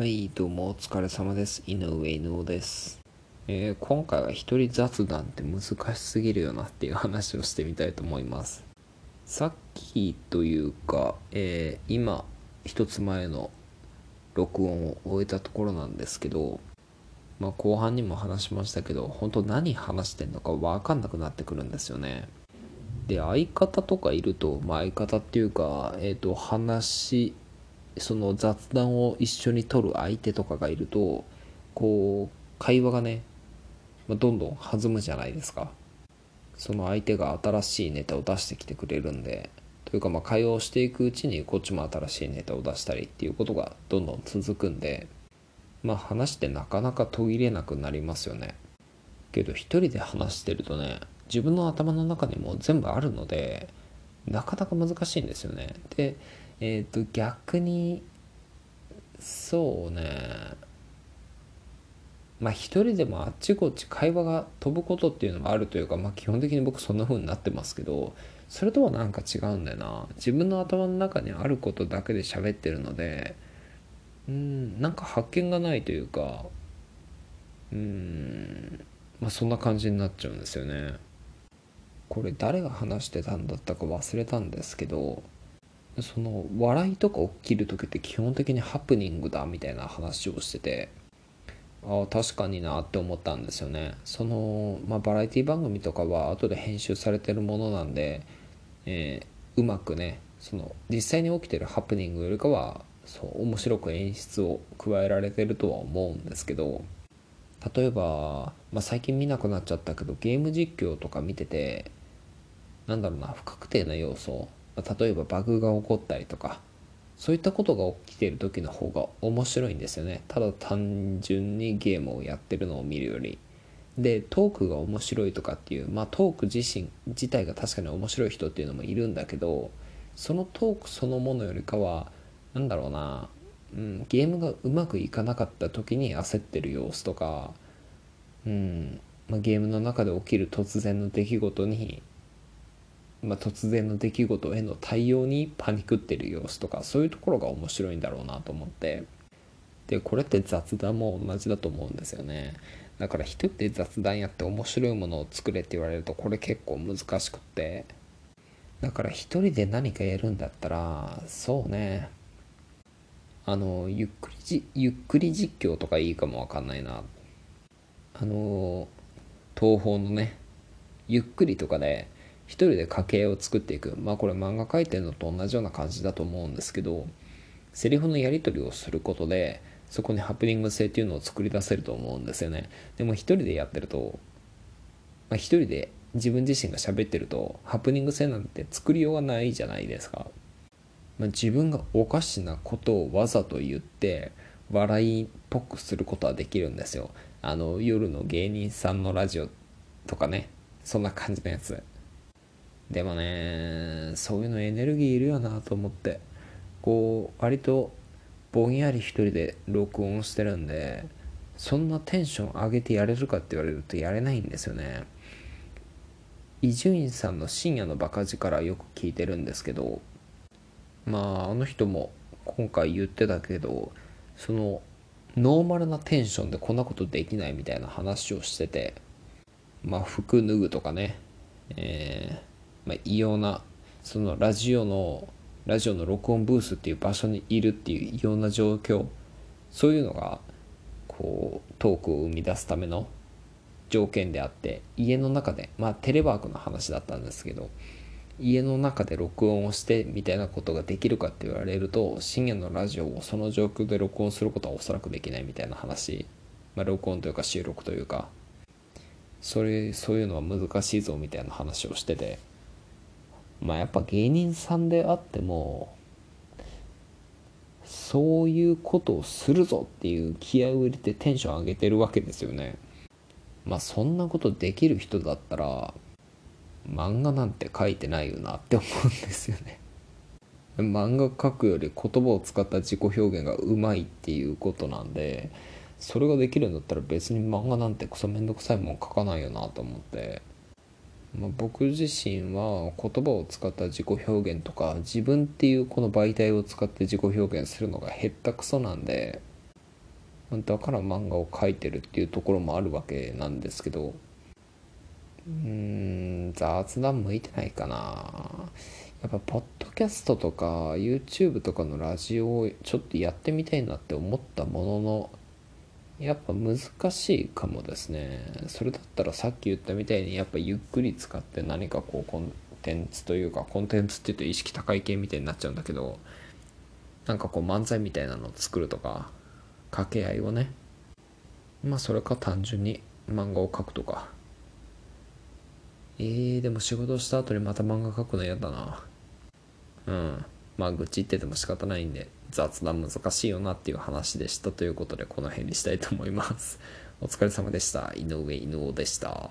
はい、どうもお疲れ様です。井上井上です。えー今回は一人雑談って難しすぎるよなっていう話をしてみたいと思います。さっきというか、えー今一つ前の録音を終えたところなんですけど、まあ、後半にも話しましたけど本当何話してんのか分かんなくなってくるんですよね。で相方とかいると、まあ、相方っていうか、えー、と話その雑談を一緒に取る相手とかがいるとこう会話がね、ま、どんどん弾むじゃないですか。その相手が新しいネタを出してきてくれるんでというかまあ会話をしていくうちにこっちも新しいネタを出したりっていうことがどんどん続くんでまあ話ってなかなか途切れなくなりますよね。けど一人で話してるとね自分の頭の中にも全部あるのでなかなか難しいんですよね。でえっ、と逆にそうね。まあ一人でもあっちこっち会話が飛ぶことっていうのもあるというかまあ基本的に僕そんな風になってますけどそれとはなんか違うんだよな。自分の頭の中にあることだけで喋ってるのでうんなんか発見がないというかうんまあそんな感じになっちゃうんですよね。これ誰が話してたんだったか忘れたんですけどその笑いとか起きる時って基本的にハプニングだみたいな話をしててああ確かになって思ったんですよね。その、まあ、バラエティ番組とかは後で編集されてるものなんで、えーうまくねその実際に起きてるハプニングよりかはそう面白く演出を加えられてるとは思うんですけど例えば、まあ、最近見なくなっちゃったけどゲーム実況とか見ててなんだろうな不確定な要素。ま例えばバグが起こったりとか。そういったことが起きている時の方が面白いんですよね。ただ単純にゲームをやってるのを見るより。でトークが面白いとかっていうまあトーク自身自体が確かに面白い人っていうのもいるんだけどそのトークそのものよりかはなんだろうな、うん、ゲームがうまくいかなかった時に焦ってる様子とか、うんまあ、ゲームの中で起きる突然の出来事にまあ、突然の出来事への対応にパニクってる様子とかそういうところが面白いんだろうなと思って。でこれって雑談も同じだと思うんですよね。だから一人で雑談やって面白いものを作れって言われるとこれ結構難しくって。だから一人で何かやるんだったらそうね。あのゆっくりじゆっくり実況とかいいかもわかんないな。あの東宝のねゆっくりとかで一人で家計を作っていく。まあこれ漫画描いてるのと同じような感じだと思うんですけどセリフのやり取りをすることでそこにハプニング性っていうのを作り出せると思うんですよね。でも一人でやってると、まあ、一人で自分自身が喋ってるとハプニング性なんて作りようがないじゃないですか、まあ、自分がおかしなことをわざと言って笑いっぽくすることはできるんですよ。あの夜の芸人さんのラジオとかね。そんな感じのやつ。でもねそういうのエネルギーいるよなと思って。こう割とぼんやり一人で録音してるんでそんなテンション上げてやれるかって言われるとやれないんですよね。伊集院さんの深夜のバカ力よく聞いてるんですけどまああの人も今回言ってたけどそのノーマルなテンションでこんなことできないみたいな話をしててまあ服脱ぐとかねえーまあ、異様なそのラジオのラジオの録音ブースっていう場所にいるっていう異様な状況そういうのがこうトークを生み出すための条件であって家の中でまあテレワークの話だったんですけど家の中で録音をしてみたいなことができるかって言われると深夜のラジオをその状況で録音することはおそらくできないみたいな話、まあ、録音というか収録というか。それそういうのは難しいぞみたいな話をしてて。まあやっぱ芸人さんであってもそういうことをするぞっていう気合を入れてテンション上げてるわけですよね。まあそんなことできる人だったら漫画なんて書いてないよなって思うんですよね。漫画書くより言葉を使った自己表現がうまいっていうことなんでそれができるんだったら別に漫画なんてクソめんどくさいもん書かないよなと思って、まあ、僕自身は言葉を使った自己表現とか自分っていうこの媒体を使って自己表現するのがへったくそなんでだから漫画を描いてるっていうところもあるわけなんですけどうん雑談向いてないかな。やっぱポッドキャストとか YouTube とかのラジオをちょっとやってみたいなって思ったもののやっぱ難しいかもですね。それだったらさっき言ったみたいにやっぱゆっくり使って何かこうコンテンツというかコンテンツって言うと意識高い系みたいになっちゃうんだけどなんかこう漫才みたいなのを作るとか掛け合いをねまあそれか単純に漫画を描くとか。えー、でも仕事した後にまた漫画描くの嫌だな。うん。まあ愚痴ってても仕方ないんで。雑談難しいよなっていう話でしたということでこの辺にしたいと思います。お疲れ様でした。井上犬王でした。